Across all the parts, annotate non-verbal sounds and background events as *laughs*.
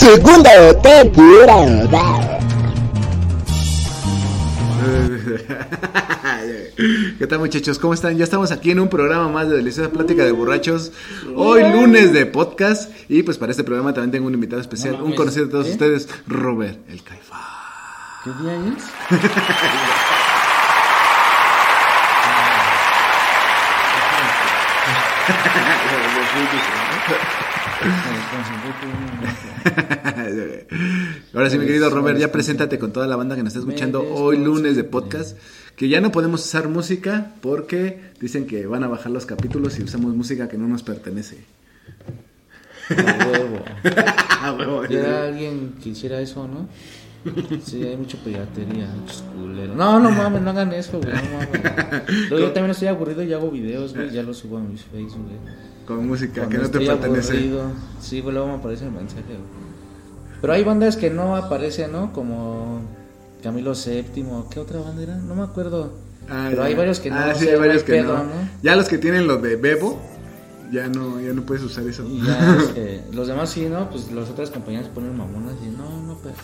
Segunda temporada. *laughs* ¿Qué tal muchachos? ¿Cómo están? Ya estamos aquí en un programa más de Deliciosa Plática de Borrachos. Hoy lunes de podcast. Y pues para este programa también tengo un invitado especial, No un conocido de todos ¿eh? ustedes, Robert, el Caifa. ¿Qué día es? *laughs* *laughs* *laughs* Ahora sí, mi querido Robert, ya preséntate con toda la banda que nos está escuchando hoy lunes de podcast. Que ya no podemos usar música porque dicen que van a bajar los capítulos si usamos música que no nos pertenece. A huevo. *laughs* Ah, huevo. Ya alguien que hiciera eso, ¿no? Sí, hay mucha piratería, muchos culeros. No, no mames, no hagan eso, güey, no mames. Luego yo también estoy aburrido y hago videos, güey, ya los subo a mis Facebook, güey. Con música Cuando que no te pertenece. aburrido, sí, güey, luego me aparece el mensaje, güey. Pero hay bandas que no aparecen, ¿no? Como Camilo VII, ¿qué otra banda era? No me acuerdo. Ah, Pero ya. hay varios que no, Ah, sí, hay no varios hay que pedo, no. ¿no? Ya los que tienen lo de Bebo, ya no, ya no puedes usar eso. Ya, los demás sí, ¿no? Pues las otras compañías ponen mamonas y no, no, pero...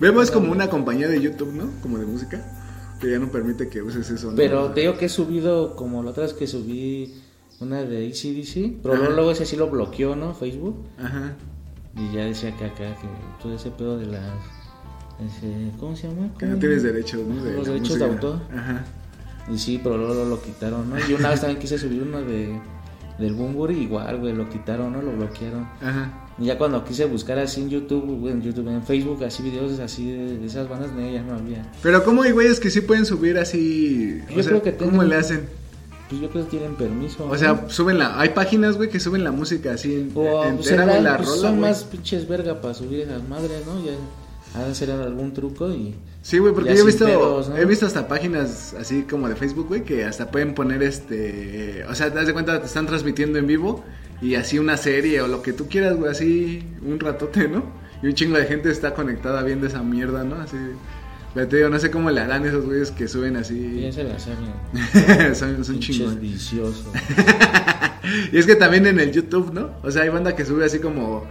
Bebo es como una compañía de YouTube, ¿no? Como de música. Que ya no permite que uses eso. ¿no? Pero te digo que he subido, como la otra vez que subí una de ACDC, pero luego, luego ese sí lo bloqueó, ¿no? Facebook. Ajá. Y ya decía que acá, que todo ese pedo de las... ese- ¿Cómo se llama? Que no tienes derechos, ¿no? De Los derechos de autor. Ajá. Y sí, pero luego lo, lo quitaron, ¿no? Y una vez también quise subir uno de... Del Bumburi, igual, güey, lo quitaron, ¿no? Lo bloquearon. Ajá. Ya cuando quise buscar así en YouTube, en YouTube, en Facebook, así videos así de, de esas bandas, ya no había. Pero ¿cómo hay güeyes que sí pueden subir así? Yo creo que ¿Cómo tienen- le hacen? Pues yo creo que tienen permiso. O sea, suben la... Hay páginas, güey, que suben la música así en- O, pues, entera, serán- la pues, rola, son güey. más pinches verga para subir esas madres, ¿no? Ya de hacer algún truco y... Sí, güey, porque yo he visto, pedos, ¿no? he visto hasta páginas así como de Facebook, güey, que hasta pueden poner este, o sea, te das de cuenta, te están transmitiendo en vivo y así una serie o lo que tú quieras, güey, así un ratote, ¿no? Y un chingo de gente está conectada viendo esa mierda, ¿no? Así, pero te digo, no sé cómo le harán esos güeyes que suben así. *laughs* Son, son viciosos. *laughs* Y es que también en el YouTube, ¿no? O sea, hay banda que sube así como.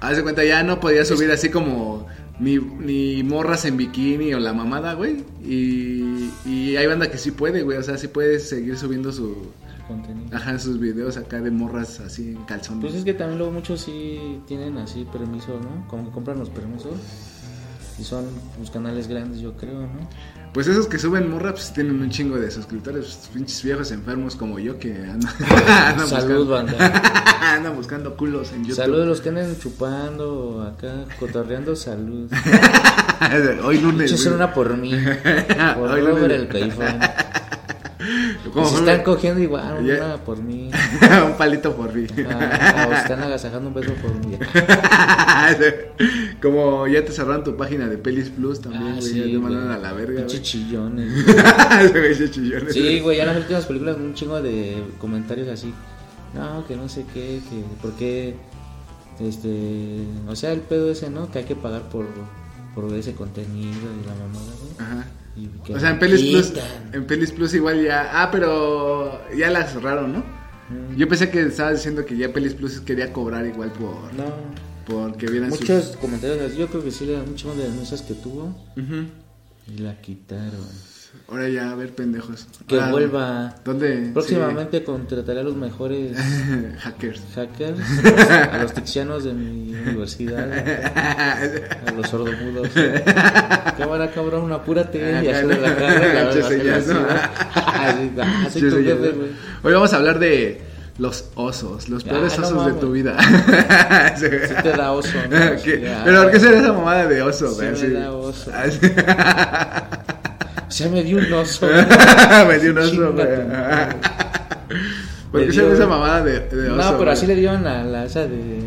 Haz de cuenta, ya no podía subir así como. Ni, ni morras en bikini o la mamada, güey. Y, y hay banda que sí puede, güey. O sea, sí puede seguir subiendo su. Contenido. Ajá, sus videos acá de morras así en calzones. Pues es que también luego muchos sí tienen así permisos, ¿no? Como que compran los permisos. Y son los canales grandes, yo creo, ¿no? Pues esos que suben morras, pues tienen un chingo de suscriptores. pues, pinches viejos enfermos como yo que andan. *laughs* andan Salud, buscando, banda. *laughs* andan buscando culos en YouTube. Salud de los que andan chupando acá, cotorreando, salud. *laughs* Hoy lunes. Güey. una por mí. Por Hoy lunes. el Caifán. Como Si fue- están cogiendo igual, una por mí. *laughs* un palito por mí. Ah, o *laughs* están agasajando un beso por mí. *laughs* Como ya te cerraron tu página de Pelis Plus también, Ah, güey. sí, ya te mandaron a la verga, Pinche güey. chillones. Ese güey se chillones. Sí, güey, ya en las últimas películas un chingo de comentarios así. No, que no sé qué, que por qué este, o sea, el pedo ese, ¿no? Que hay que pagar por por ver ese contenido y la mamada, güey. Ajá. O sea, en Pelis Plus, en Pelis Plus igual ya. Ah, pero ya la cerraron, ¿no? Mm, Yo pensé que estabas diciendo que ya Pelis Plus quería cobrar igual por, No, por que vieran muchos comentarios así, yo creo que sí chingo de denuncias que tuvo sus. Ujú. y la quitaron. Ahora ya, a ver, pendejos. Que Ah, vuelva. ¿Dónde? Próximamente contrataré a los mejores. *laughs* Hackers. hackers, *laughs* a los tixianos de mi universidad, a los sordomudos. Cámara, cabrón, apúrate. Y Acá, hacerle la cara. *laughs* ah. Hoy vamos a hablar de los osos, los peores Ah, no osos de tu vida. Sí te da oso, ¿no? Ah, Pero ¿por qué será esa mamada de oso? Sí me da oso. Sea, me dio un oso. *laughs* Me dio un oso, güey. ¿Por qué dio- esa mamada de, de oso? No, pero güey? así le dieron a la esa de.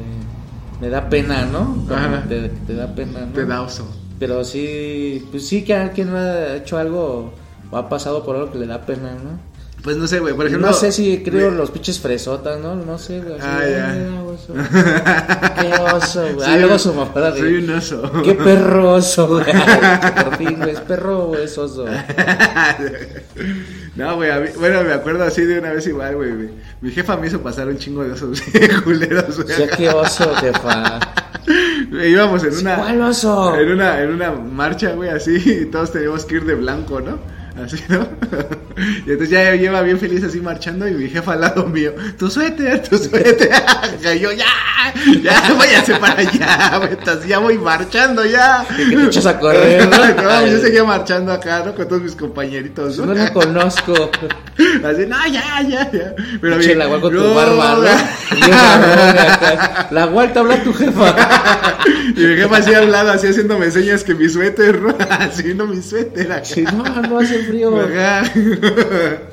me da pena, ¿no? Ajá. Te, te da pena, ¿no? Te da oso. Pero sí, pues sí que alguien ha hecho algo o ha pasado por algo que le da pena, ¿no? Pues no sé, güey. Por ejemplo. no sé si creo los pinches fresotas, ¿no? No sé, güey. Ah, "Ay, ya. oso". *laughs* Qué oso, güey. Soy Ah, luego un- su mamada de. Soy un oso. Qué perroso, *laughs* güey. Por fin, güey. ¿Es perro o es oso? *laughs* No, güey, bueno, me acuerdo así de una vez igual, güey. Mi, jefa me hizo pasar un chingo de osos culeros, O güey. sea, qué oso, jefa. Íbamos en una. ¿Cuál oso? En una, en una marcha, güey, así, y todos teníamos que ir de blanco, ¿no? Así, ¿no? Y entonces ya lleva bien feliz así marchando y mi jefa al lado mío, tu suéter, tu suéter. *laughs* Y yo, ya, ya, váyase para allá, entonces ya voy marchando, ya. Y que te echas a correr, ¿no? *laughs* No, yo seguía marchando acá, ¿no? Con todos mis compañeritos, No ¿no? lo conozco. *laughs* Así, no, ya, ya, ya. Pero mi- la con tu no, barba, güey. ¿no? La gual te habla tu jefa. Y mi jefa así al lado, así haciéndome señas que mi suéter, ¿no? Así, no mi suéter acá. Sí, no, no hace frío. *laughs* Ajá.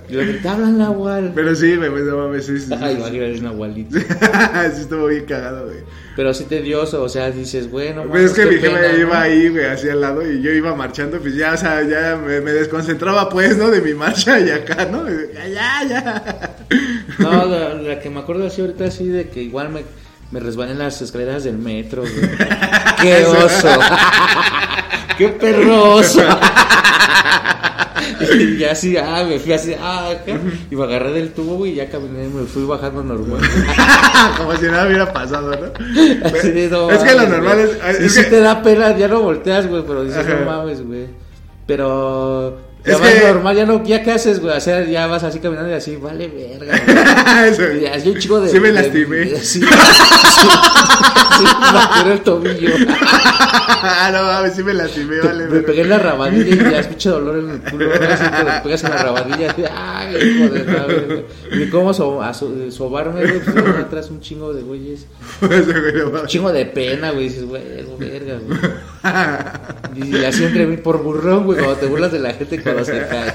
Lo que te hablan la gual. Pero sí, pues no mames, sí, sí. sí, Ay, una gualita. *laughs* sí estuvo bien cagado, güey. Pero sí tedioso, o sea, dices, bueno, Pues es que mi ¿no? iba ahí, güey, así al lado y yo iba marchando, pues ya, o sea, ya me, me desconcentraba, pues, ¿no? De mi marcha y acá, ¿no? Ya, ya, ya. No, la, la que me acuerdo así ahorita así de que igual me, me resbalé en las escaleras del metro, güey. *laughs* ¡Qué oso! ¡Qué perroso! Y *laughs* ya así, ah, me fui así, ah, acá, y me agarré del tubo, güey, y ya caminé, me fui bajando normal. *laughs* Como si nada hubiera pasado, ¿no? *laughs* Así de, no es que lo normal es. Es sí que- te da pena, ya no volteas, güey, pero dices, Ajá. no mames, güey. Pero ya Es vas que- normal, ya no, ya qué haces, güey, o sea, ya vas así caminando y así, vale verga, güey. *laughs* Y así un chico de... Sí me lastimé. *laughs* sí, sí, sí, me el tobillo. ah, *laughs* no mames, sí me lastimé, vale. me verga. pegué en la rabadilla y ya es pinche dolor en el culo, así que te pegas en la rabadilla, así, ay, hijo de la verga. Y cómo so, a so- sobarme, güey, pues me atrás un chingo de güeyes. Un chingo de pena, güey. Dices, güey, verga, güey. Y así entre mí por burrón, güey, cuando te burlas de la gente cuando se cae.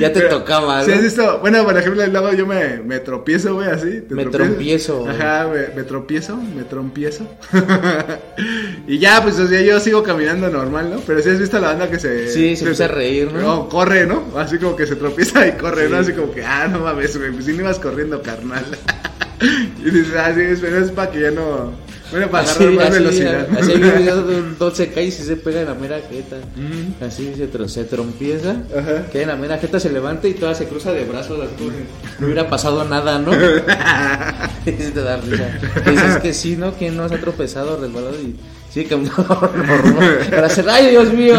Ya te Pero, tocaba, ¿sí has ¿no? visto? Bueno, por ejemplo, luego yo me, me tropiezo, güey, así. te Me güey. Ajá, me, me tropiezo, me trompiezo. *laughs* y ya, pues, o sea, yo sigo caminando normal, ¿no? Pero si has visto la banda que se... Sí, se empieza a reír, ¿no? No, corre, ¿no? Así como que se tropieza y corre, ¿no? Así como que, ah, no mames, güey, pues si no ibas corriendo, carnal. *laughs* y dices, ah, sí, es- pero es para que ya no... Bueno, para agarrar más velocidad. Así hay *laughs* un video de un don se cae y se se pega en la mera jeta. Así se, tro- se trompieza, Ajá. cae en la mera jeta, se levanta y toda se cruza de brazos, así si no hubiera pasado nada, ¿no? *laughs* *laughs* y te da risa. Dices que sí, ¿no? Que no se ha tropezado, resbalado y sigue caminando. Para hacer, ¡ay, Dios mío!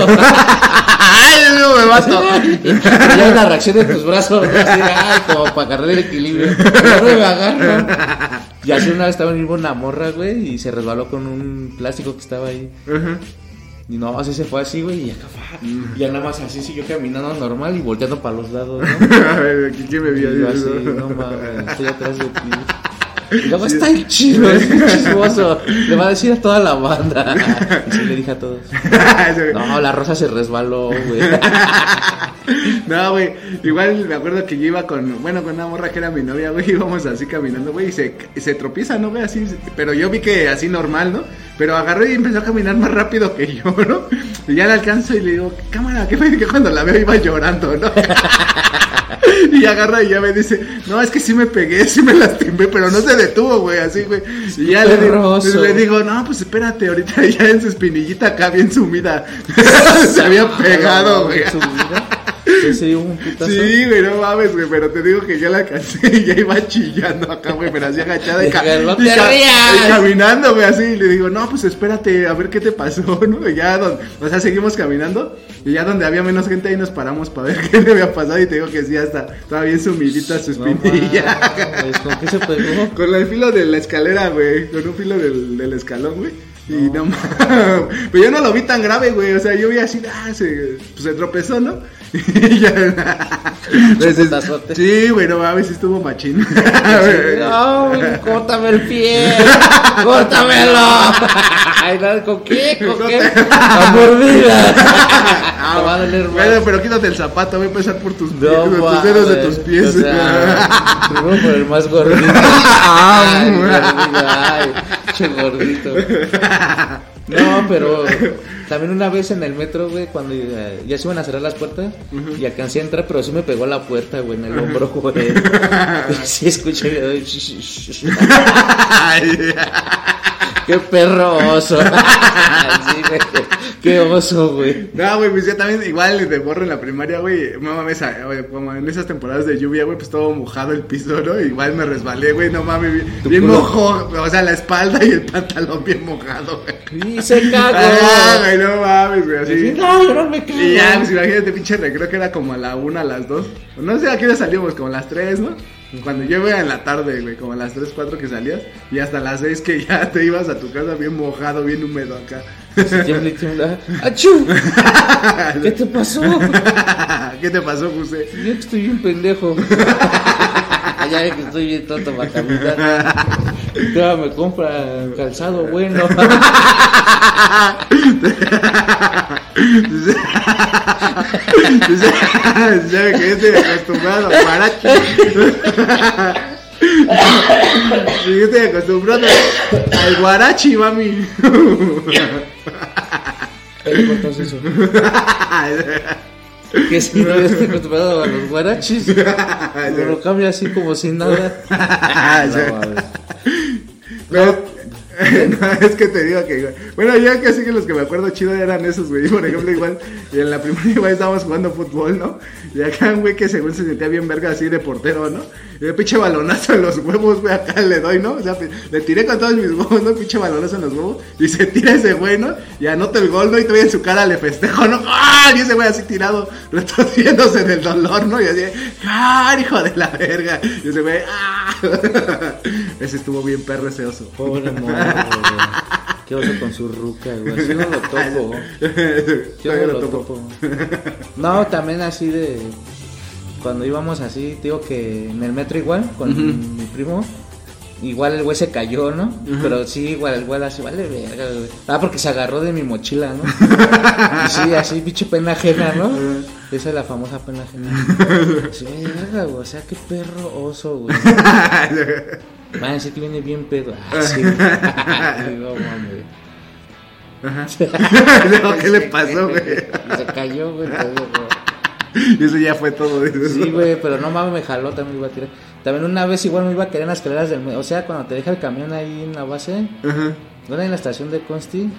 ¡Ay, no me mato! Y ya la reacción de tus brazos, ¿no? Así, ay, como para agarrar el equilibrio. No me agarro. Y así una vez estaba en una morra, güey, y se resbaló con un plástico que estaba ahí. Ajá. Y no, así se fue así, güey, y acá, y ya nada más así siguió caminando normal y volteando para los lados, ¿no? *laughs* A ver, ¿quién quién me vio? Así, no mames, estoy atrás de ti. Y luego está el chido, es *laughs* chismoso. Le va a decir a toda la banda. *laughs* Y sí le dije a todos. *laughs* No, la rosa se resbaló, güey. No, güey, igual me acuerdo que yo iba con, bueno, con una morra que era mi novia, güey, *laughs* íbamos así caminando, güey, y se, tropieza, ¿no, güey? Así, pero yo vi que así normal, ¿no? Pero agarró y empezó a caminar más rápido que yo, ¿no? Y ya la alcanzo y le digo, cámara, ¿qué fue? Que *laughs* cuando la veo iba llorando, ¿no? *laughs* Y agarra y ya me dice, no, es que sí me pegué, sí me lastimé, pero no se detuvo, güey, así, güey. Y ya le digo, le digo, no, pues espérate, ahorita ya en su espinillita acá bien sumida. se había pegado, güey. Sí, un putazo. Sí, güey, no mames, güey, pero te digo que ya la alcancé y *laughs* ya iba chillando acá, güey, pero así agachada y, ca- "No y te ca- rías". y caminando, güey, así, y le digo, no, pues espérate, a ver qué te pasó, *laughs* ¿no? Y ya, don- o sea, seguimos caminando y ya donde había menos gente ahí nos paramos para ver *laughs* qué le había pasado y te digo que sí, hasta estaba bien sumidita su No espinilla. mames, ¿Con qué se pegó? Con el filo de la escalera, güey. Con un filo del, del escalón, güey. Y no mames. Pero yo no lo vi tan grave, güey. O sea, yo vi así, ah, se, pues se tropezó, ¿no? *laughs* Y ya- putazote. sí, güey, no mames, sí estuvo machín. *laughs* No, córtame el pie. *laughs* Córtamelo. Ay, no, ¿con qué? ¿Con qué? A mordida. Te va a doler más. Bueno, pero quítate el zapato, voy a empezar por tus, pies, No, tus dedos de tus pies. O sea, por el más gordito. Ah, Ay, gordito, ay, che gordito. No, pero también una vez en el metro, güey, cuando eh, ya se iban a cerrar las puertas y alcancé a entrar, pero sí me pegó la puerta, güey, en el hombro, *laughs* güey. *laughs* Sí, escuché Qué perro oso. *laughs* Sí, güey. Qué oso, güey. No, güey, pues yo también, igual de morro en la primaria, güey, no mames, a- güey, como en esas temporadas de lluvia, güey, pues todo mojado el piso, ¿no? Igual me resbalé, güey, no mames, bien, bien mojo, o sea, la espalda y el pantalón bien mojado, güey. Y se cagó. Ah, güey, no mames, güey, así. No, yo no me cago. Y ya, pues imagínate, pinche recreo que era como a la una, a las dos. No sé a qué hora salimos, como a las tres, ¿no? Cuando yo iba en la tarde, güey, como a las tres, cuatro que salías. Y hasta las seis que ya te ibas a tu casa bien mojado, bien húmedo acá. ¡Achú! ¿Qué te pasó? *laughs* ¿Qué te pasó, José? Yo estoy bien pendejo. *laughs* *laughs* ya ve que estoy bien tonto para caminar. Todavía me compra calzado bueno. Ya me quedé acostumbrado, guarachi. Sí, yo estoy acostumbrado al guarachi, mami. Cortas eso. *laughs* *laughs* Que si no estoy acostumbrado a los guarachis. Me *laughs* lo cambia así como sin nada. *laughs* No, mames. No, *laughs* no, es que te digo que igual- Bueno, yo casi que los que me acuerdo chido eran esos, güey. Por ejemplo, igual, y en la primaria igual estábamos jugando fútbol, ¿no? Y acá un güey que según se sentía bien verga así de portero, ¿no? Y de pinche balonazo en los huevos, güey, acá le doy, ¿no? O sea, le tiré con todos mis huevos, ¿no? Pinche balonazo en los huevos. Y se tira ese güey, ¿no? Y anota el gol, ¿no? Y todavía en su cara le festejo, ¿no? ¡Ah! Y ese güey así tirado, retorciéndose del dolor, ¿no? Y así, ¡ah! Hijo de la verga. Y ese güey, ¡ah! *laughs* Ese estuvo bien perro ese oso. Pobre morro. Qué oso con su ruca, güey. Así no lo topo. *laughs* No lo lo topo. topo. No, también así de. Cuando íbamos así, digo que en el metro igual, con mi primo. Igual el güey se cayó, ¿no? Pero sí, igual el güey así, vale verga, güey. Ah, porque se agarró de mi mochila, ¿no? *laughs* Y sí, así, pinche pena ajena, ¿no? Esa es la famosa pena ajena. *laughs* Sí, verga, güey. O sea, qué perro oso, güey. Van a decir que viene bien pedo. Ah, sí. *laughs* no mames. Luego, ¿Qué le pasó, güey? Se cayó, güey. Y eso ya fue todo. dices. Sí, güey, pero no mames, me jaló, también iba a tirar. También una vez igual me iba a quedar en las escaleras del... O sea, cuando te deja el camión ahí en la base, Ajá. en la estación de Consti,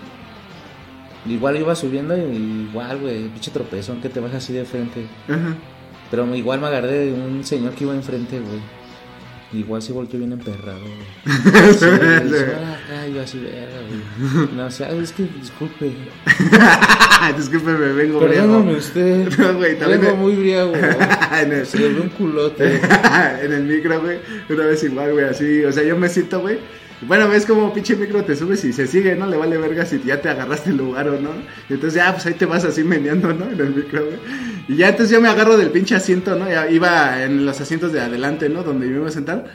igual iba subiendo y igual, güey, pinche tropezón que te baja así de frente. Ajá. Pero igual me agarré de un señor que iba enfrente, güey. Igual se volvió bien emperrado, güey. *laughs* Sí, dice, "Ah, yo así, verga, güey. No, o sea, es que disculpe. *laughs* Discúlpeme, vengo Perdóname briago. usted. *laughs* No, güey, también Vengo me- muy briago. en, el, Se le ve un culote. en el micro, güey. Una vez igual, güey, así. O sea, yo me siento, güey. Bueno, ves como pinche micro te subes y se sigue, ¿no? Le vale verga si ya te agarraste el lugar o no. Y entonces ya, pues ahí te vas así meneando, ¿no? En el micro, güey. Y ya entonces yo me agarro del pinche asiento, ¿no? Ya iba en los asientos de adelante, ¿no? Donde me iba a sentar.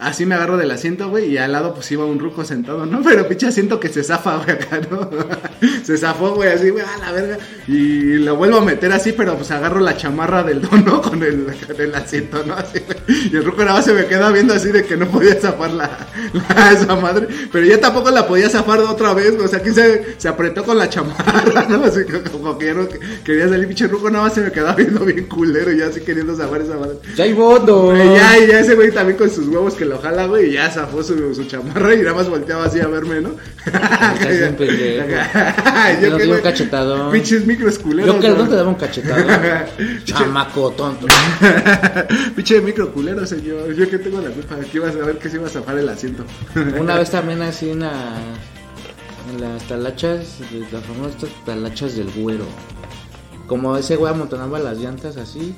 Así me agarro del asiento, güey, y al lado pues iba un ruco sentado, ¿no? *laughs* Pero pinche asiento que se zafa, güey, acá, ¿no? *laughs* se zafó, güey, así, güey, a la verga. Y lo vuelvo a meter así, pero pues agarro la chamarra del don, ¿no? *laughs* Con el, con el asiento, ¿no? Así, güey. Y el ruco nada más se me queda viendo así de que no podía zafar la, la- esa madre. Pero ya tampoco la podía zafar otra vez, güey. O sea, que se, se apretó con la chamarra, ¿no? Así como que ya no quería salir, pinche ruco nada más se me quedaba viendo bien culero, ya así queriendo zafar esa madre. Ya hay voto. Güey, ya, ya ese güey también con sus huevos que lo jala, güey, y ya zafó su, su chamarra y nada más volteaba así a verme, ¿no? Bien pendejo. *laughs* yo que un cachetadón. Pinches micros culeros. Yo que ¿no? te daba un cachetado. *laughs* Chamaco tonto. *laughs* Pinche micro culero, señor. Yo que tengo la culpa. Aquí vas a ver que se iba a zafar el asiento. Una vez también así en, la- en las talachas, las famosas talachas del güero. Como ese güey amontonaba las llantas así.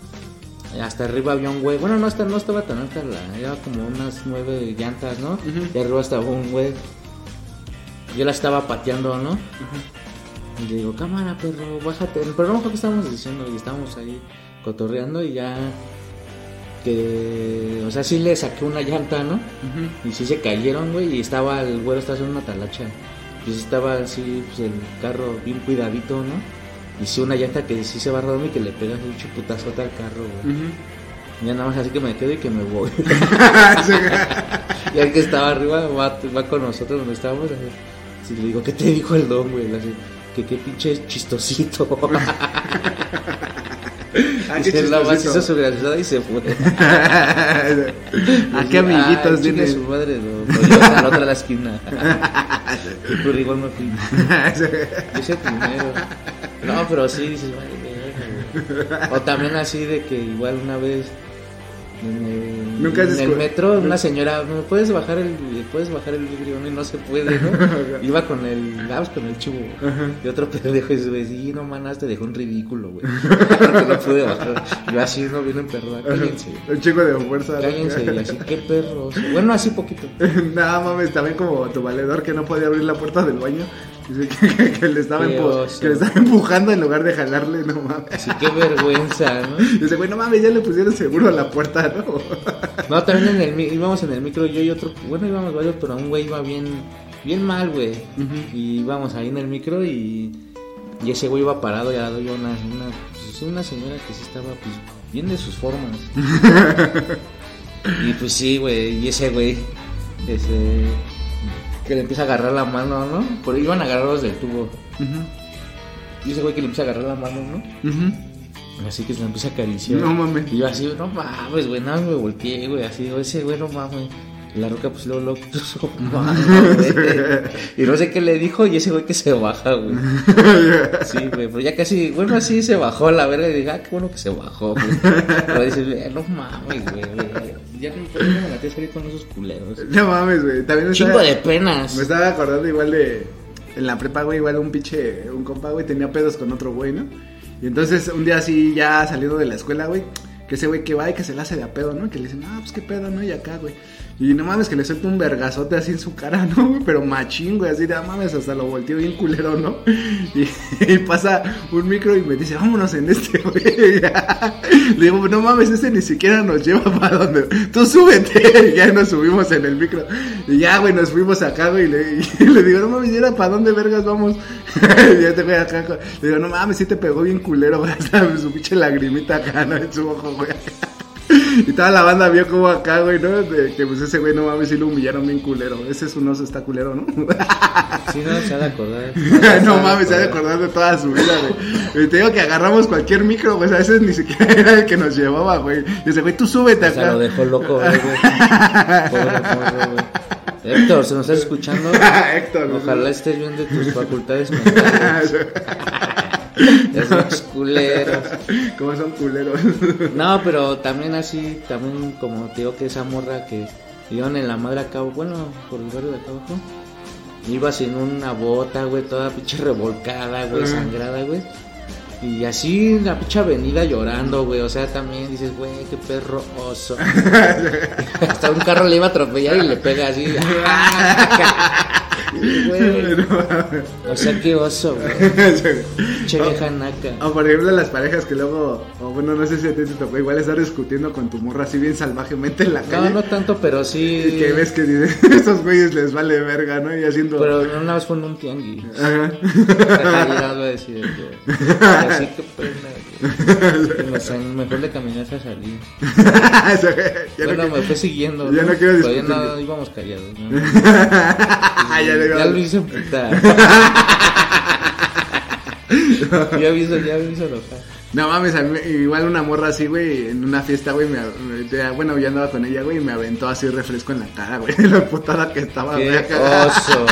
Hasta arriba había un güey. Bueno, no, hasta, no estaba tan alta, la, era como unas nueve llantas, ¿no? Y arriba estaba un güey. Yo la estaba pateando, ¿no? Y le digo, cámara, perro, bájate. Pero no acuerdo que estábamos diciendo y estábamos ahí cotorreando y ya. Que. O sea, sí le saqué una llanta, ¿no? Y sí se cayeron, güey. Y estaba el güero, estaba haciendo una talacha. Y sí estaba así, pues el carro bien cuidadito, ¿no? Y sí, una llanta que sí se va rodando y que le pega un chuputazote al carro, güey. Ya nada más así que me quedo y que me voy. *laughs* *laughs* y el que estaba arriba va, va con nosotros donde estábamos. Así, así le digo, ¿qué te dijo el don, güey? Así, que qué pinche chistosito. *laughs* Ah, y se la hizo su graciosa y se fue. *laughs* *laughs* ¿A qué amiguitos Ay, chingue tienes? su madre, no. Pues yo a la otra de la esquina. *laughs* Pero igual me fui. Yo hice primero. No, pero sí dices, vale. O también así de que igual una vez en el, Nunca en el metro una señora, ¿me puedes bajar el puedes bajar el vidrio? No, y no se puede, ¿no? *laughs* Iba con el, pues con el chivo. Y otro pendejo y dice, sí, no manas, te dejó un ridículo, güey. *laughs* No pude bajar. Yo así no vienen perro, cállense. Un chico de fuerza. Cállense y así, qué perros. Bueno, así poquito. *laughs* Nada mames, también como tu valedor que no podía abrir la puerta del baño. Que, *laughs* que- que le estaba que le estaba empujando en lugar de jalarle, no mames. Así, qué vergüenza, ¿no? *laughs* Dice, güey, no mames, ya le pusieron seguro a la puerta, ¿no? *laughs* No, también en el íbamos en el micro yo y otro, bueno, íbamos varios, pero un güey iba bien, bien mal, güey. Y íbamos ahí en el micro y, y ese güey iba parado y al lado yo una, una, pues, sí, una señora que sí estaba pues bien de sus formas. y pues sí, güey, y ese güey, ese, que le empieza a agarrar la mano, ¿no? Por iban a agarrarlos del tubo. Y ese güey que le empieza a agarrar la mano, ¿no? Así que se la empieza a acariciar. No mames. Y yo así, no mames, güey, nada, me volteé, güey, así, ese güey, no mames. Y la roca, pues luego lo puso *laughs* mano, güey. Y no sé qué le dijo, y ese güey que se baja, güey. *laughs* Sí, güey, pero ya casi, bueno, así se bajó a la verga y dije, ah, qué bueno que se bajó, güey. Pero dices, güey, no mames, güey, güey. Ya no me la salir con esos culeros. No mames, güey. También me Chingo estaba, de penas. me estaba acordando igual de. En la prepa, güey, igual un pinche. Un compa, güey, tenía pedos con otro güey, ¿no? Y entonces un día así, ya saliendo de la escuela, güey. Que ese güey que va y que se le hace de a pedo, ¿no? Que le dicen, ah, pues qué pedo, ¿no? Y acá, güey. Y no mames, que le suelta un vergazote así en su cara, *laughs* ¿no? Pero machín, güey, así de, ah, mames, hasta lo volteó bien culero, ¿no? *laughs* Y, pasa un micro y me dice, vámonos en este, güey. *laughs* Le digo, no mames, este ni siquiera nos lleva para donde. Tú súbete. Y ya nos subimos en el micro. Y ya, güey, nos fuimos acá, güey. Y le, digo, no mames, ¿y ahora para dónde vergas vamos? y ya te güey acá. Le digo, no mames, sí te pegó bien culero, güey. Hasta su pinche lagrimita acá, ¿no? En su ojo, güey. *laughs* Y toda la banda vio como acá, güey, ¿no? De que pues ese güey, no mames, sí lo humillaron bien culero. Ese es un oso, está culero, ¿no? Sí, no, se ha de acordar. *laughs* no mames, se ha de acordar de toda su vida, güey. Y te digo que agarramos cualquier micro, güey. A veces ni siquiera era el que nos llevaba, güey. Y ese güey, tú súbete O sea, acá. lo dejó loco, güey. güey. Pobre güey. Héctor, ¿se nos estás escuchando? *laughs* Héctor, güey. Ojalá estés bien de tus facultades mentales. *laughs* Esos culeros. Como son culeros. No, pero también así, también como te digo que esa morra que iban en la madre acá, bueno, por el barrio de acá abajo. Iba sin una bota, güey, toda pinche revolcada, güey, sangrada, güey. Y así la pinche avenida llorando, güey. O sea, también dices, güey, qué perro oso. *laughs* *laughs* Hasta un carro le iba a atropellar y le pega así. O sea, qué oso, güey. *laughs* Che vieja naca. O por ejemplo las parejas que luego, o bueno, no sé si a ti te tocó, igual estar discutiendo con tu morra así bien salvajemente en la No, calle. no tanto, pero sí. Y que ves que dicen, *laughs* estos güeyes les vale verga, ¿no? Y haciendo... Pero una vez fue en un tianguis. Ajá. Iba a decir que. Así que pena, güey. *laughs* Mejor le caminas a salir. ya bueno, no, me fue siguiendo. ya no quiero discutir. no íbamos callados. ¿no? ya le *laughs* ya lo hice puta. ya me hizo, ya me hizo enojar. No mames, a mí, igual una morra así, güey, en una fiesta, güey, me, bueno, yo andaba con ella, güey, y me aventó así refresco en la cara, güey, *laughs* la putada que estaba, Qué oso.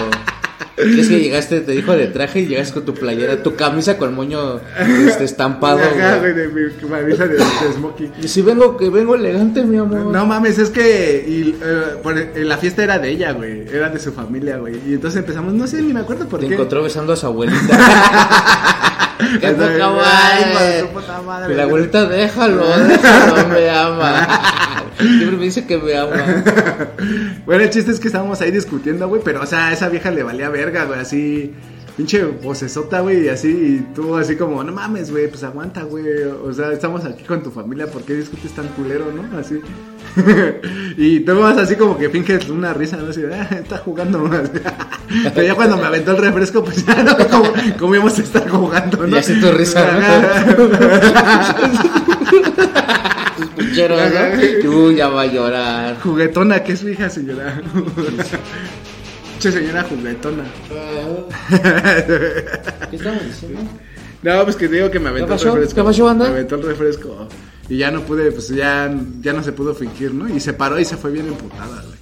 Es que llegaste, te dijo de traje y llegaste con tu playera, tu camisa con moño este, estampado. Ajá, güey. de mi camisa de, de smoking. Y si vengo, que vengo elegante, mi amor. No mames, es que y, eh, por- eh, la fiesta era de ella, güey, era de su familia, güey, y entonces empezamos, no sé, ni me acuerdo por Te qué. encontró besando a su abuelita. *laughs* ¡Qué Ay, poca ay, madre! de tu puta madre. Y la abuelita, déjalo, déjalo, me ama. *laughs* Siempre me dice que me ama. *laughs* Bueno, el chiste es que estábamos ahí discutiendo, güey, pero, o sea, a esa vieja le valía verga, güey, así. pinche vocesota, güey, y así, y tú así como, no mames, güey, pues aguanta, güey, o sea, estamos aquí con tu familia, ¿por qué discutes tan culero, no? Así. *laughs* y tú vas así como que finges una risa, ¿no? Así, ah, está jugando más. *laughs* Pero ya cuando me aventó el refresco, pues ya no, como, íbamos a estar jugando, ¿no? Ya sé tu risa, Tus ¿no? Uy, ya va a llorar. Juguetona, que es su hija, señora. *laughs* Che, señora juguetona. ¿Qué estamos diciendo? No, pues que digo que me aventó ¿Qué el refresco. ¿Qué pasó, banda? Me aventó el refresco. Y ya no pude, pues ya, ya no se pudo fingir, ¿no? Y se paró y se fue bien emputada, güey.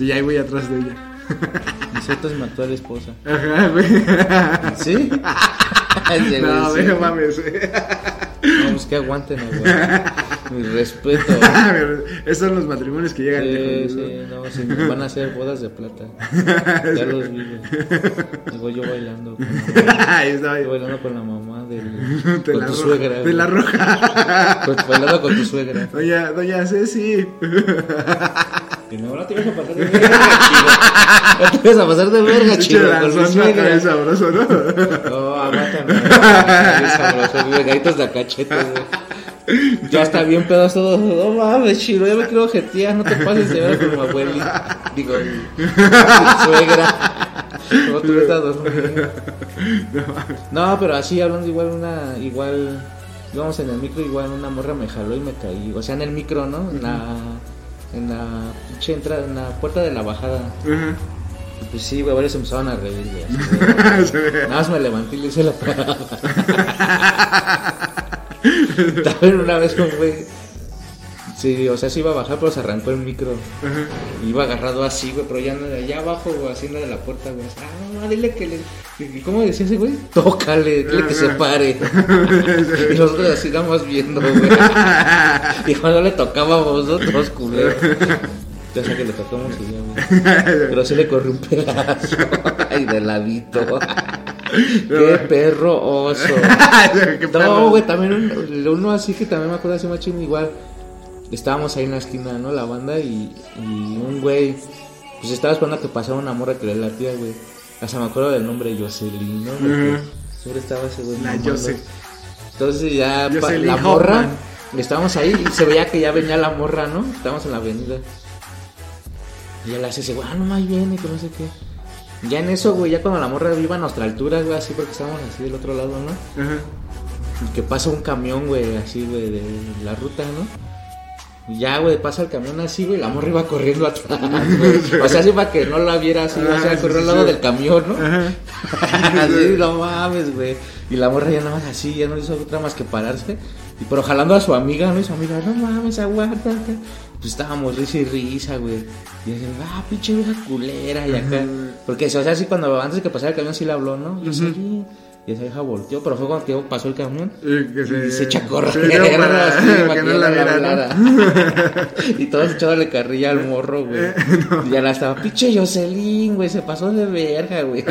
Y ahí voy atrás de ella. Nosotros mi actual esposa. Ajá, güey. ¿Sí? *laughs* No, güey, no mames. No, pues que aguanten, güey. Mi respeto. *laughs* Esos son los matrimonios que llegan Sí, lejos, ¿no? sí, no, sí, van a ser bodas de plata. *laughs* Ya los vi. Luego yo bailando con la, *laughs* yo bailando con la mamá del, De con la tu roja. suegra. De la roja. Con- bailando con tu suegra. Doña, doña Ceci. Y no, no te vas a pasar de verga, chido. No te vas a pasar de verga, chido, con mi suegra. sabroso, ¿no? No, aguántame. Sabroso, gaitos de cachete, güey. Ya está bien pedazo. No mames, chido, ya me quiero jetear, no te pases de ver con mi abuelita. Digo, mi suegra. No, tú estás dormido. No, pero así hablando igual una, igual, íbamos en el micro, igual una morra me jaló y me caí. O sea, en el micro, ¿no? En la, en la pinche entrada, en la puerta de la bajada. Ajá. Pues sí, güey, varios empezaron a reír, güey. *laughs* Nada más me levanté y le hice la parada. *laughs* *laughs* También una vez con güey. Sí, o sea, sí iba a bajar, pero se arrancó el micro. Iba agarrado así, güey, pero ya no de allá abajo, güey, haciendo de la puerta, güey. Ah, no, dile que le. ¿y ¿Cómo decía ese güey? Tócale, dile que se pare. *laughs* y nosotros así más viendo, güey. *laughs* Y cuando le tocábamos nosotros, culeros. Ya sé que le tocamos y ya, güey. Pero sí le corrió un pedazo. Ay, de ladito. Qué perro oso. *laughs* Qué perro. No, güey, también un- uno así que también me acuerdo así machín igual. Estábamos ahí en la esquina, ¿no? La banda y, y un güey, pues estaba esperando a que pasara una morra que le latía, güey. Hasta me acuerdo del nombre, Jocelyn, ¿no? Siempre estaba ese güey. La. Entonces ya Jocelyn la morra, Hoffman. estábamos ahí y se veía que ya venía la morra, ¿no? Estábamos en la avenida. Y él hace ese, güey, ah, no más viene, que no sé qué. Ya en eso, güey, ya cuando la morra iba a nuestra altura, güey, así porque estábamos así del otro lado, ¿no? Ajá. que pasa un camión, güey, así, güey, de la ruta, ¿no? Y ya, güey, pasa el camión así, güey, la morra iba corriendo atrás, güey. *laughs* O sea, así para que no la viera así, o Ah, sea, sí, corrió al lado sí. del camión, ¿no? *laughs* así, no mames, güey. Y la morra ya nada más así, ya no hizo otra más que pararse. Y pero jalando a su amiga, ¿no? Y su amiga, no mames, aguanta. Pues estábamos risa y risa, güey. Y así, ah, pinche vieja culera, y acá. Porque, o sea, así cuando antes de que pasara el camión sí le habló, ¿no? Y, así, y esa vieja volteó, pero fue cuando pasó el camión. Y que Y se echa a correr *laughs* se dio para *laughs* así, que no la viera, ¿no? hablara. *laughs* y todos echándole carrilla al morro, güey. Y ya la estaba, pinche Jocelyn, güey, se pasó de verga, güey.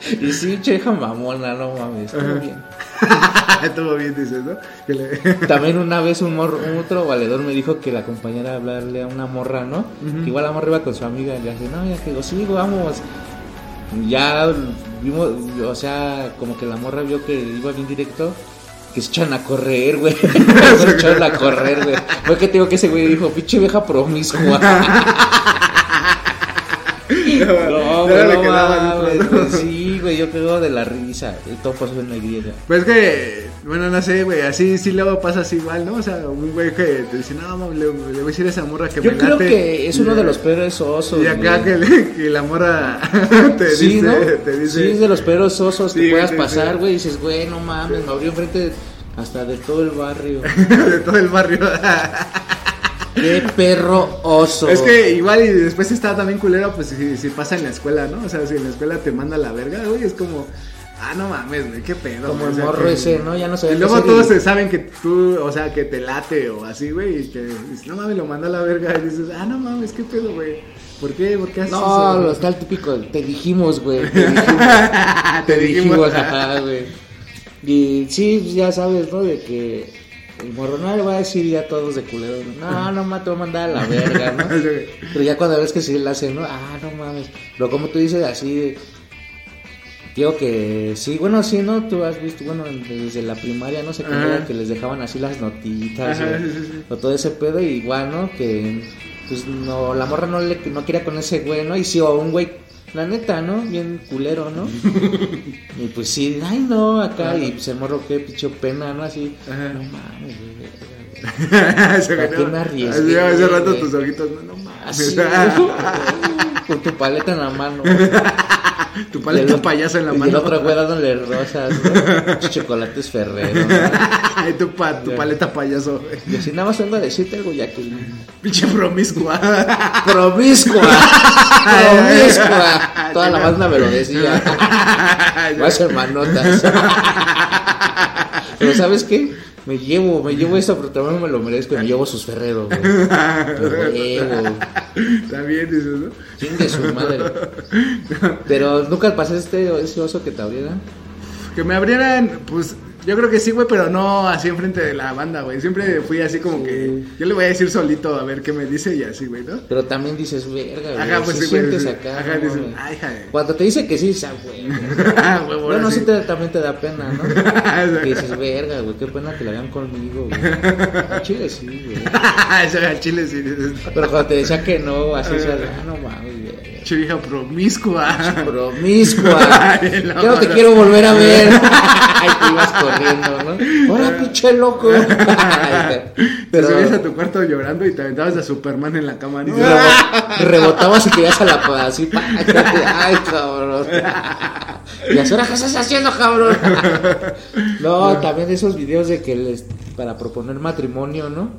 *laughs* y sí, pinche hija mamona, no mames, estuvo bien. *laughs* Estuvo bien, dices, ¿no? Que le... *laughs* También una vez un, morro, un otro valedor me dijo que la acompañara a hablarle a una morra, ¿no? Que igual la morra iba con su amiga y le dije, no, ya que digo, sí, vamos. Ya vimos, o sea, como que la morra vio que iba bien directo, que se echan a correr, güey. se echan a correr, güey. Fue que te digo que ese güey dijo, pinche vieja promiscua. No, güey, no *laughs* güey, Sí, güey, yo quedo de la risa. Y todo pasó en la griega. Pues es que, bueno, no sé, güey, así sí luego pasa así igual, ¿no? O sea, un güey que te dice, no, le, le voy a decir a esa morra que Yo me creo late", que es uno de los peores osos. Y acá que, le- que la morra *laughs* te sí, dice, ¿no? te dice, Sí, es de los peores osos Sí, que puedas sí, pasar, güey. Y dices, güey, no mames, me abrió enfrente hasta de todo el barrio. *laughs* de todo el barrio. Qué perro oso. Es que igual y después está también culero, pues si, si pasa en la escuela, ¿no? O sea, si en la escuela te manda la verga, güey, es como, ah, no mames, güey, qué pedo. Como el morro que- ese, ¿no? Ya no Y sabía qué luego todos y- se saben que tú, o sea, que te late o así, güey, y que dices, no mames, lo manda a la verga y dices, ah, no mames, qué pedo, güey. ¿Por qué? ¿Por qué haces No, eso? lo está el típico, te dijimos, güey. Te dijimos, *laughs* Te dijimos. dijimos, ajá, güey. Y sí, ya sabes, ¿no? De que el morro no le va a decir ya a todos de culero. No, no, ma, te voy a mandar a la *laughs* verga, ¿no? Pero ya cuando ves que sí le hace, ¿no? Ah, no mames. Pero como tú dices así, Digo que sí, bueno, sí, ¿no? Tú has visto, bueno, desde la primaria, no sé qué era, que les dejaban así las notitas o, sí. o todo ese pedo, y igual, ¿no? Que pues no, la morra no le no quería con ese güey, ¿no? Y sí, o un güey, la neta, ¿no? Bien culero, ¿no? y pues sí, ay no, acá, y pues el morro qué picho pena, ¿no? Así, Ajá. no mames. *laughs* Se ¿Para qué me arriesgué, hace rato tus ojitos, no, no mames. Así, *laughs* con tu paleta en la mano. *laughs* tu paleta Y el- payaso en la y mano. el otro güey dándole rosas, ¿no? Chocolates Ferrero, ¿no? *laughs* y tu, pa- tu paleta payaso. Y así nada más vengo a decirte algo, Jacqueline. Pinche promiscua. *laughs* Promiscua. Promiscua. Toda la banda me lo decía. *laughs* Voy a hacer manotas. Pero ¿sabes qué? Me llevo, me llevo eso, pero también me lo merezco. Me llevo sus ferreros, güey. Me llevo. También dices, ¿no? Chingue su madre. *laughs* Pero nunca pasaste ese oso que te abriera. Que me abrieran, pues yo creo que sí, güey, pero no así enfrente de la banda, güey. Siempre fui así como Sí. que yo le voy a decir solito a ver qué me dice y así, güey, ¿no? Pero también dices, verga, güey. Ajá, pues sí güey. sientes acá. Ajá, ¿no, dices, ay, Cuando te dice que sí, dices, ah, güey. Güey, *laughs* Bueno, sí te, también te da pena, ¿no? *laughs* Que dices, verga, güey, qué pena que la hagan conmigo, güey. *laughs* A Chile sí, güey. Al chile sí Pero cuando te decía que no, así se ah, no mames, güey. Che vieja promiscua. Promiscua. *laughs* Ay, Yo no te quiero volver a ver. *laughs* Ay, te ibas corriendo, ¿no? Hola, pinche loco. *laughs* Te subías a tu cuarto llorando y te aventabas a Superman en la cama. ¿no? rebo- rebotabas y querías a la pa- así. Ay, cabrón. Y a ¿qué estás haciendo, cabrón? No, también esos videos de que les. para proponer matrimonio, ¿no?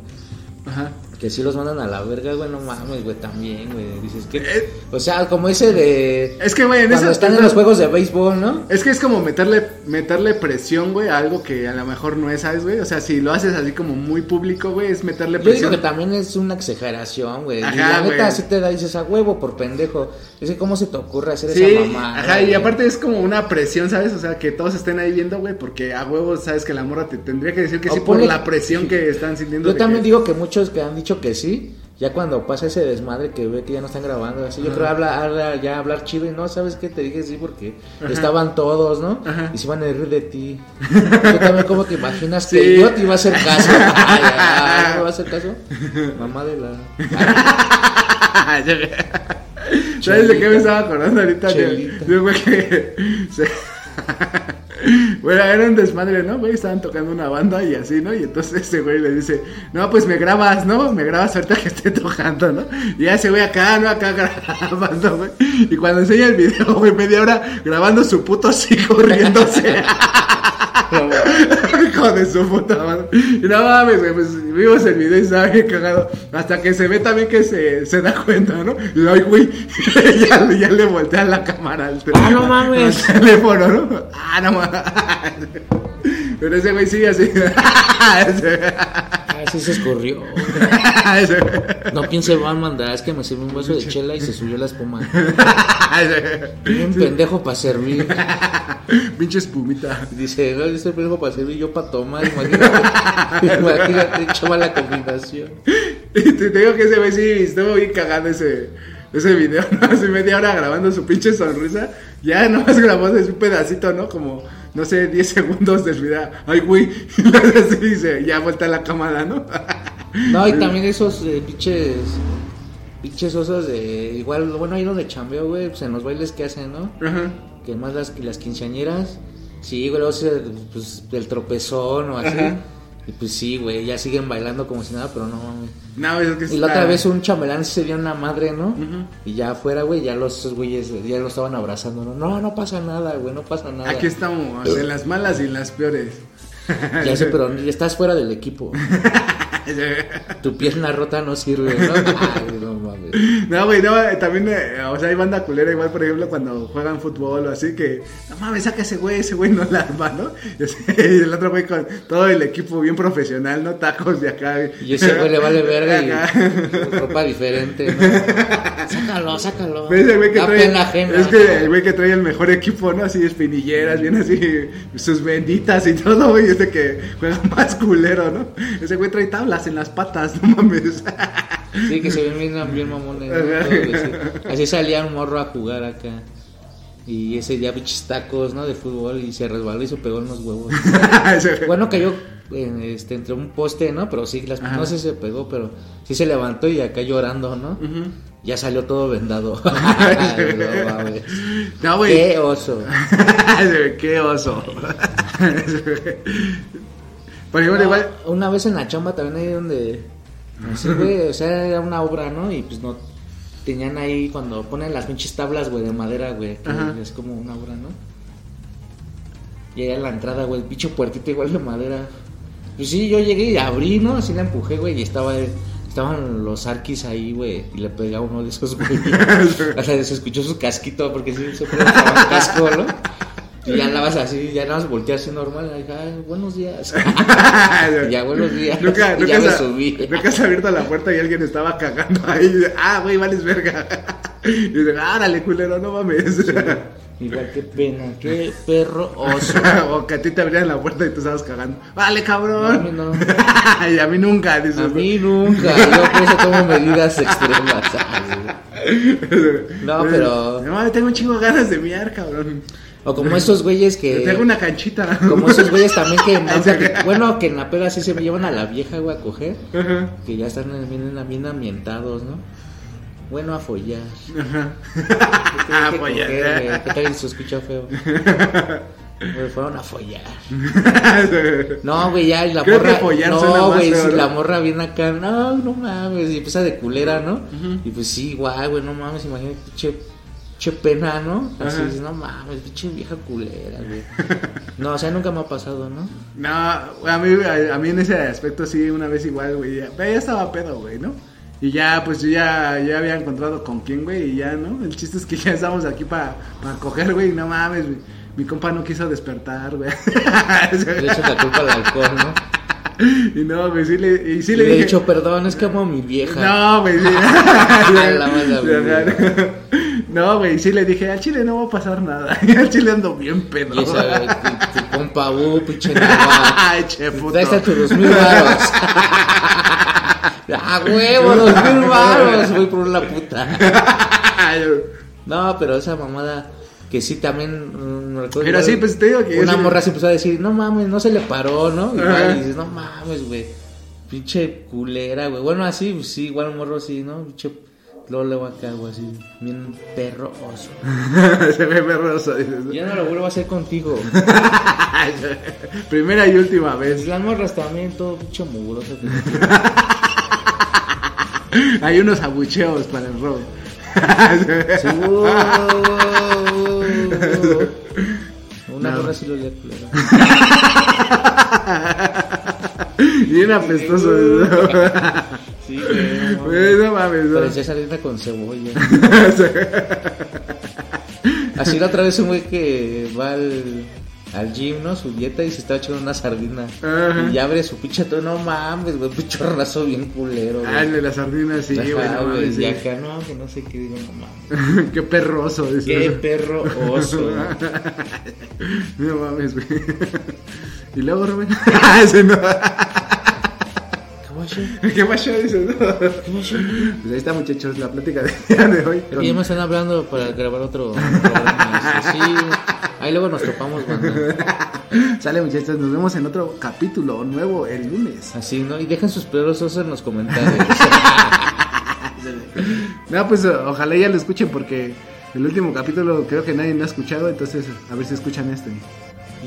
Ajá. Que sí los mandan a la verga, güey, no mames, güey, también, güey. Dices que. Eh. O sea, como ese de. Es que, güey, en Cuando están en los juegos de béisbol, ¿no? Es que es como meterle, meterle presión, güey, a algo que a lo mejor no es, ¿sabes, güey? O sea, si lo haces así como muy público, güey, es meterle Yo digo presión. que también es una exageración, güey. Y Ajá, la neta güey. así te da, dices a huevo por pendejo. Es que cómo se te ocurre hacer Sí, esa mamá. ajá, y aparte es como una presión, ¿sabes? O sea, que todos estén ahí viendo, güey, porque a huevos, ¿sabes? Que la morra te tendría que decir que O sí por la presión que están sintiendo. Yo también que- digo que muchos que han dicho que sí, ya cuando pasa ese desmadre que ve que ya no están grabando, así, yo creo habla, habla- ya hablar chido y no, ¿sabes qué? Te dije sí porque estaban todos, ¿no? Ajá. Y se iban a reír de ti. *laughs* Tú también como te imaginas que yo te iba a hacer caso. *laughs* Ay, ay, ¿no me va a hacer caso? Mamá de la... ¿Sabes de qué me estaba acordando ahorita? De, de un güey que. Bueno, era un desmadre, ¿no? Güey, estaban tocando una banda y así, ¿no? Y entonces ese güey le dice, no, pues me grabas, ¿no? Me grabas ahorita que esté tocando, ¿no? Y ya ese güey acá, ¿no? Acá *laughs* grabando, güey. Y cuando enseña el video, güey, media hora grabando su puto *laughs* así corriéndose. *laughs* Hijo de su puta madre. Y no mames, güey, pues vimos el video y estaba bien cagado. Hasta que se ve también que se, se da cuenta, ¿no? Y ay, güey, *laughs* ya, ya le voltea la cámara al, tel- Ah, no *laughs* mames. al teléfono, ¿no? Ah, no mames. Pero ese güey sigue así. Así se escurrió. *laughs* No piense va a mandar, es que me sirvió un vaso de chela y se subió la espuma. *laughs* Un pendejo para servir. *laughs* Pinche espumita. Dice, no, el pendejo para servir, yo para tomar. Imagínate, imagínate, chava la combinación. Y te, te digo que ese güey sí estuvo bien cagado ese, ese video, ¿no? Hace media hora grabando su pinche sonrisa. Ya nomás grabó de un pedacito, ¿no? Como, no sé, 10 segundos del video. Ay, güey. *laughs* Y dice, ya vuelta la cámara, ¿no? No, y *laughs* también esos eh, pinches. Pinches osos de. Igual, bueno, ahí donde chambeo, güey, pues en los bailes que hacen, ¿no? Ajá. Que más las, las quinceañeras. Sí, güey, luego se- pues del tropezón o así. Ajá. Y pues sí, güey, ya siguen bailando como si nada, pero no mames. No, es que Y la está- otra vez un chambelán se dio una madre, ¿no? Ujú. Y ya afuera, güey, ya los güeyes ya lo estaban abrazando. No, no, no pasa nada, güey, no pasa nada. Aquí estamos, en las malas y en las peores. *laughs* Ya sé, pero estás fuera del equipo. *laughs* Tu pierna rota no sirve, ¿no? *laughs* *laughs* No güey, no, también, eh, o sea, hay banda culera igual, por ejemplo, cuando juegan fútbol o así, que, no mames, saca ese güey, ese güey no la arma, ¿no? *laughs* Y, así, y el otro güey con todo el equipo bien profesional, ¿no? Tacos de acá. Y ese güey le vale *laughs* verga y ropa diferente, ¿no? Sácalo, sácalo. Pero ese güey que Da trae, pena ajena. es que el güey que trae el mejor equipo, ¿no? Así espinilleras, bien así, sus benditas y todo, güey, ese que juega más culero, ¿no? Ese güey trae tablas en las patas, no mames. Sí, que se ven bien, bien mamones. ¿no? Así. Salía un morro a jugar acá. Y ese día bichos tacos, ¿no? De fútbol y se resbaló y se pegó en los huevos. *laughs* bueno, cayó en, este, entre un poste, ¿no? Pero sí, las, no sé si se pegó, pero sí se levantó y acá llorando, ¿no? Ya salió todo vendado. *laughs* no. No. Qué oso. *laughs* Qué oso. Por ejemplo, No, igual. Una vez en la chamba también ahí donde. Así, güey, o sea, era una obra, ¿no? Y pues no. Tenían ahí cuando ponen las pinches tablas, güey, de madera, güey. es como una obra, ¿no? Y ahí a la entrada, güey, el pinche puertito igual de madera. Pues sí, yo llegué y abrí, ¿no? Así la empujé, güey, y estaba. Estaban los arquis ahí, güey, y le pegué a uno de esos, güey. *laughs* o sea, se escuchó su casquito, porque sí, se pone casco, ¿no? Y ya andabas así, ya nada más volteé así normal. y buenos días. *laughs* ya, buenos días. Nunca, *laughs* Y nunca, ya me subí. nunca has abierto la puerta y alguien estaba cagando ahí. y dice, ah, güey, vales verga. *laughs* Y dice, árale, culero, no mames. Igual, qué pena, qué perro oso. o que a ti te abrían la puerta y tú estabas cagando. Vale, cabrón. A mí no. y a mí nunca, dices. A mí nunca. Yo por eso tomo medidas extremas. No, pero- No, tengo un chingo de ganas de miar, cabrón. O como esos güeyes que. Tengo una canchita. Como esos güeyes también que. *laughs* bueno, que en la peda sí se me llevan a la vieja, güey, a coger. Ajá. Que ya están bien, bien ambientados, ¿no? Bueno, a follar. Ajá. *laughs* Coger, güey. ¿Qué tal si se escucha feo? Me fueron a follar. *laughs* No, güey, ya y la Creo morra. follar no, güey, si la morra viene acá, no, no mames, y empieza de culera, ¿no? Y pues sí, guay, güey, no mames, imagínate, pinche, pinche pena, ¿no? Así Ajá. no mames, pinche vieja culera, güey. *laughs* No, o sea, nunca me ha pasado, ¿no? No, a mí, a, a mí en ese aspecto sí, una vez igual, güey. Ya, estaba pedo, güey, ¿no? Y ya, pues yo ya, ya había encontrado con quién, güey, y ya, ¿no? El chiste es que ya estamos aquí para coger, güey, y no mames, güey. Mi compa no quiso despertar, güey. Le echo la culpa al alcohol, ¿no? *laughs* y no, güey, sí le, y sí Y le he dicho, perdón, es que amo a mi vieja. No, güey. sí. *laughs* La mala, güey. No, güey, sí le dije, al chile no va a pasar nada. *laughs* al chile ando bien pedo. Y esa, tu, tu compa, uh, pinche. *laughs* Ay, che, puto. Ahí están tus dos mil varos. *laughs* ¡Ah, huevo, dos mil varos! Voy por la puta. No, pero esa mamada que sí también mm, me recuerdo Pero sí, pues, te digo que una morra se empezó a decir, no mames, no se le paró, ¿no? Y dices, no mames, güey. Pinche culera, güey. Bueno, así, pues, sí, igual un morro sí, ¿no? Pinche luego le va acá, güey, así, bien perro oso. *laughs* Se ve perroso, dices. ¿no? Ya no lo vuelvo a hacer contigo. *laughs* Primera y última vez. las morras también, todo pinche mugroso. *laughs* Hay unos abucheos para el robo. Una morra sí lo olía culero. Bien apestoso. Sí, güey. No Güey, no mames, no. Parecía sardina con cebolla. *laughs* Así la otra vez un güey que va al, al gym, ¿no? Su dieta y se está echando una sardina. Ajá. Y abre su pinche todo, no mames, güey, un chorrazo bien culero, güey. Ah, el de las sardinas, sí, güey. no güey, mames, Y sí. acá no, que no sé qué digo, no mames. Qué perroso, dices. Qué perro oso. *laughs* No mames, güey. *laughs* Y luego, Rubén. Ese no. *laughs* ¿Qué pasó? Pues ahí está, muchachos, la plática del día de hoy. Y ya me están hablando para grabar otro programa. Sí, ahí luego nos topamos, banda. *laughs* Sale, muchachos, nos vemos en otro capítulo nuevo el lunes. Así, ¿no? Y dejen sus perros osos en los comentarios. *laughs* No, pues ojalá ya lo escuchen porque el último capítulo creo que nadie lo ha escuchado, entonces a ver si escuchan este.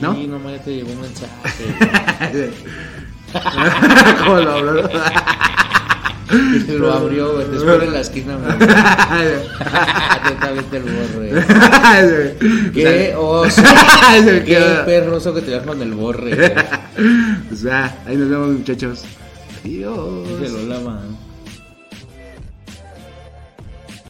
¿No? Y nomás ya te llegó un mensaje. ¿Cómo lo habló? Lo abrió, güey. Después de la esquina, güey. *laughs* Totalmente el borre. *laughs* Qué oso. *laughs* Qué perroso que te das con el borre. güey. Pues ya, ahí nos vemos muchachos. Adiós. Se lo lama.